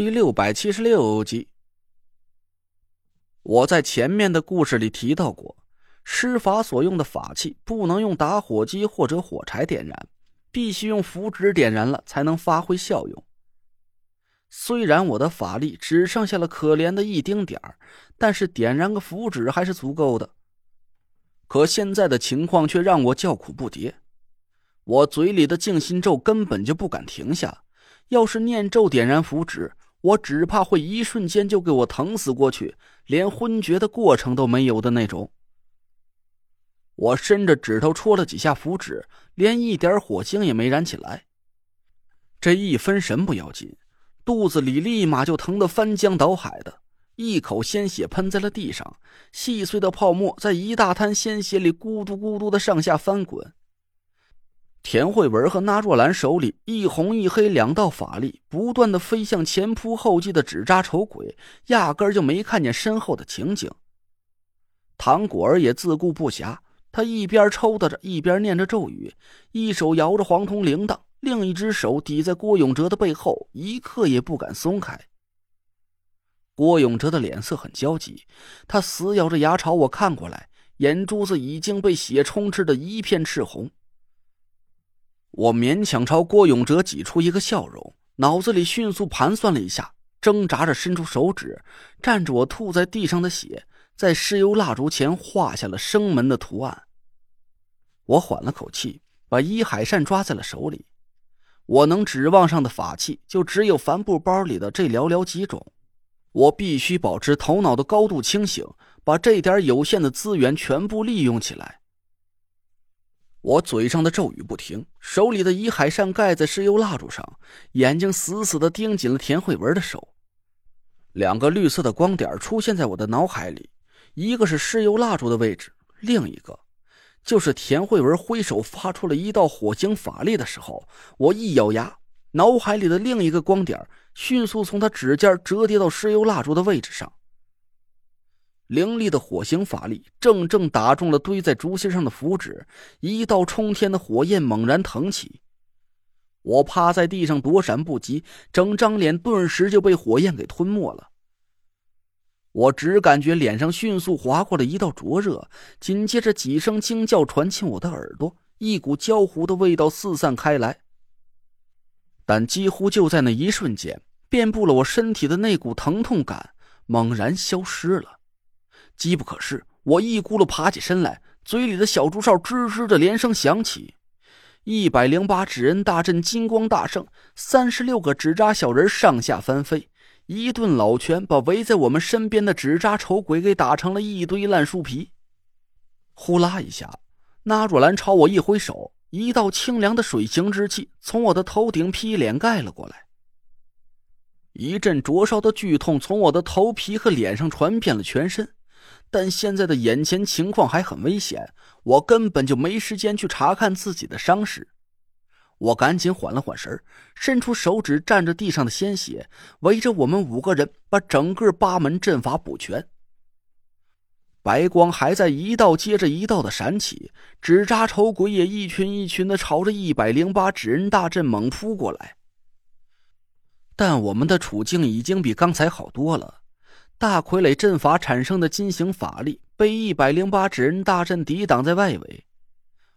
第六百七十六集。我在前面的故事里提到过，施法所用的法器不能用打火机或者火柴点燃，必须用符纸点燃了才能发挥效用。虽然我的法力只剩下了可怜的一丁点儿，但是点燃个符纸还是足够的。可现在的情况却让我叫苦不迭，我嘴里的静心咒根本就不敢停下。要是念咒点燃符纸，我只怕会一瞬间就给我疼死过去，连昏厥的过程都没有的那种。我伸着指头戳了几下符纸，连一点火星也没燃起来。这一分神不要紧，肚子里立马就疼得翻江倒海的，一口鲜血喷在了地上，细碎的泡沫在一大滩鲜血里咕嘟咕嘟的上下翻滚。田慧文和那若兰手里一红一黑两道法力不断的飞向前仆后继的纸扎丑鬼，压根儿就没看见身后的情景。唐果儿也自顾不暇，他一边抽打着，一边念着咒语，一手摇着黄铜铃铛，另一只手抵在郭永哲的背后，一刻也不敢松开。郭永哲的脸色很焦急，他死咬着牙朝我看过来，眼珠子已经被血充斥的一片赤红。我勉强朝郭永哲挤出一个笑容，脑子里迅速盘算了一下，挣扎着伸出手指，蘸着我吐在地上的血，在石油蜡烛前画下了生门的图案。我缓了口气，把伊海扇抓在了手里。我能指望上的法器就只有帆布包里的这寥寥几种，我必须保持头脑的高度清醒，把这点有限的资源全部利用起来。我嘴上的咒语不停，手里的遗海扇盖在石油蜡烛上，眼睛死死的盯紧了田慧文的手。两个绿色的光点出现在我的脑海里，一个是石油蜡烛的位置，另一个就是田慧文挥手发出了一道火星法力的时候，我一咬牙，脑海里的另一个光点迅速从他指尖折叠到石油蜡烛的位置上。凌厉的火星法力正正打中了堆在竹芯上的符纸，一道冲天的火焰猛然腾起。我趴在地上躲闪不及，整张脸顿时就被火焰给吞没了。我只感觉脸上迅速划过了一道灼热，紧接着几声惊叫传进我的耳朵，一股焦糊的味道四散开来。但几乎就在那一瞬间，遍布了我身体的那股疼痛感猛然消失了。机不可失，我一咕噜爬起身来，嘴里的小竹哨吱吱的连声响起。一百零八纸人大阵金光大盛，三十六个纸扎小人上下翻飞，一顿老拳把围在我们身边的纸扎丑鬼给打成了一堆烂树皮。呼啦一下，那若兰朝我一挥手，一道清凉的水行之气从我的头顶劈脸盖了过来。一阵灼烧的剧痛从我的头皮和脸上传遍了全身。但现在的眼前情况还很危险，我根本就没时间去查看自己的伤势。我赶紧缓了缓神伸出手指蘸着地上的鲜血，围着我们五个人把整个八门阵法补全。白光还在一道接着一道的闪起，纸扎丑鬼也一群一群的朝着一百零八纸人大阵猛扑过来。但我们的处境已经比刚才好多了。大傀儡阵法产生的金型法力被一百零八纸人大阵抵挡在外围，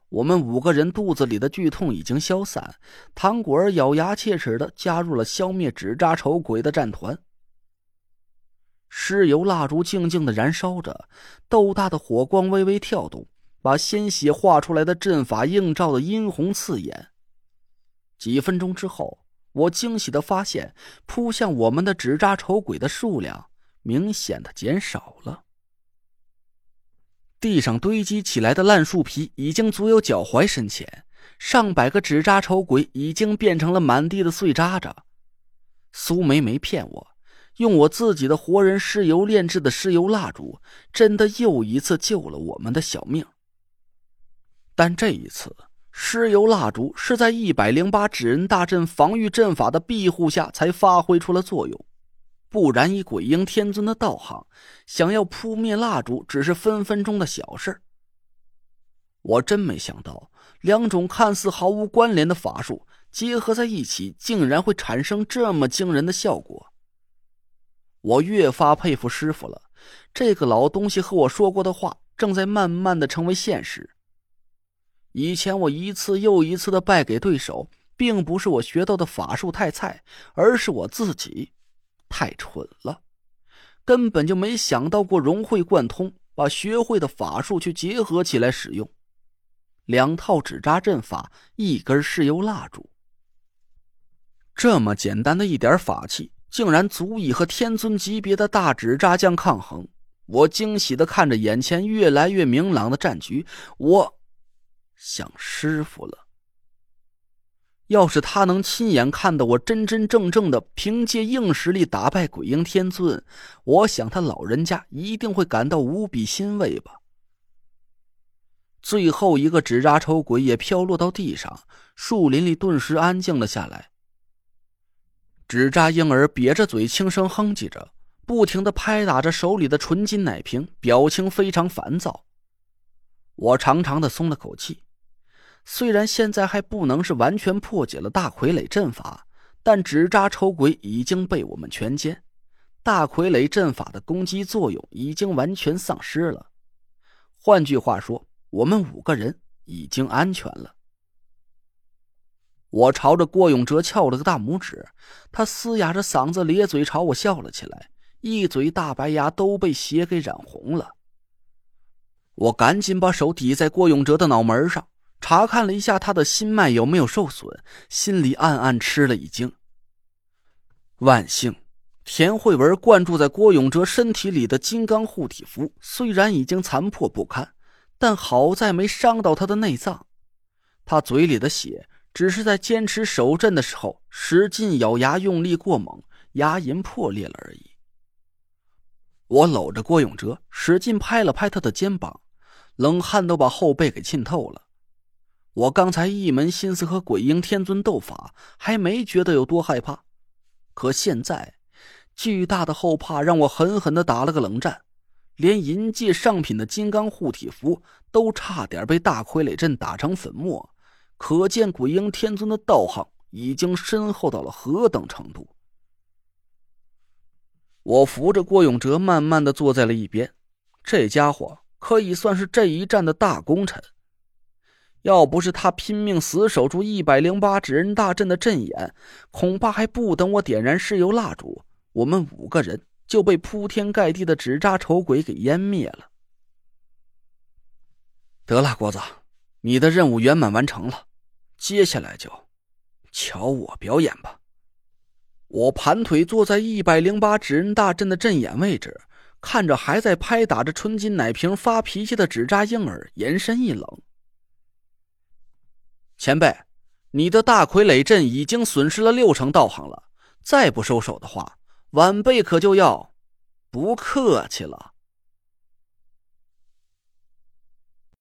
我们五个人肚子里的剧痛已经消散。唐果儿咬牙切齿的加入了消灭纸扎丑鬼的战团。尸油蜡烛静静的燃烧着，豆大的火光微微跳动，把鲜血画出来的阵法映照的殷红刺眼。几分钟之后，我惊喜的发现，扑向我们的纸扎丑鬼的数量。明显的减少了。地上堆积起来的烂树皮已经足有脚踝深浅，上百个纸扎丑鬼已经变成了满地的碎渣渣。苏梅没骗我，用我自己的活人尸油炼制的尸油蜡烛，真的又一次救了我们的小命。但这一次，尸油蜡烛是在一百零八纸人大阵防御阵法的庇护下才发挥出了作用。不然，以鬼婴天尊的道行，想要扑灭蜡烛只是分分钟的小事。我真没想到，两种看似毫无关联的法术结合在一起，竟然会产生这么惊人的效果。我越发佩服师傅了。这个老东西和我说过的话，正在慢慢的成为现实。以前我一次又一次的败给对手，并不是我学到的法术太菜，而是我自己太蠢了，根本就没想到过融会贯通，把学会的法术去结合起来使用。两套纸扎阵法，一根石油蜡烛，这么简单的一点法器，竟然足以和天尊级别的大纸扎将抗衡。我惊喜的看着眼前越来越明朗的战局，我想师傅了。要是他能亲眼看到我真真正正的凭借硬实力打败鬼婴天尊，我想他老人家一定会感到无比欣慰吧。最后一个纸扎丑鬼也飘落到地上，树林里顿时安静了下来。纸扎婴儿瘪着嘴，轻声哼唧着。不停的拍打着手里的纯金奶瓶，表情非常烦躁。我长长的松了口气，虽然现在还不能是完全破解了大傀儡阵法，但纸扎丑鬼已经被我们全歼，大傀儡阵法的攻击作用已经完全丧失了。换句话说，我们五个人已经安全了。我朝着郭永哲翘了个大拇指，他嘶哑着嗓子咧嘴朝我笑了起来。一嘴大白牙都被血给染红了。我赶紧把手抵在郭永哲的脑门上，查看了一下他的心脉有没有受损，心里暗暗吃了一惊。万幸，田慧文灌注在郭永哲身体里的金刚护体符虽然已经残破不堪，但好在没伤到他的内脏。他嘴里的血只是在坚持守阵的时候使劲咬牙，用力过猛，牙龈破裂了而已。我搂着郭永哲，使劲拍了拍他的肩膀，冷汗都把后背给浸透了。我刚才一门心思和鬼婴天尊斗法，还没觉得有多害怕，可现在，巨大的后怕让我狠狠的打了个冷战，连银界上品的金刚护体符都差点被大傀儡阵打成粉末，可见鬼婴天尊的道行已经深厚到了何等程度。我扶着郭永哲，慢慢的坐在了一边。这家伙可以算是这一战的大功臣。要不是他拼命死守住一百零八纸人大阵的阵眼，恐怕还不等我点燃石油蜡烛，我们五个人就被铺天盖地的纸扎丑鬼给湮灭了。得了，郭子，你的任务圆满完成了，接下来就瞧我表演吧。我盘腿坐在一百零八指人大阵的阵眼位置，看着还在拍打着纯金奶瓶发脾气的纸扎婴儿，眼神一冷。前辈，你的大傀儡阵已经损失了六成道行了，再不收手的话，晚辈可就要不客气了。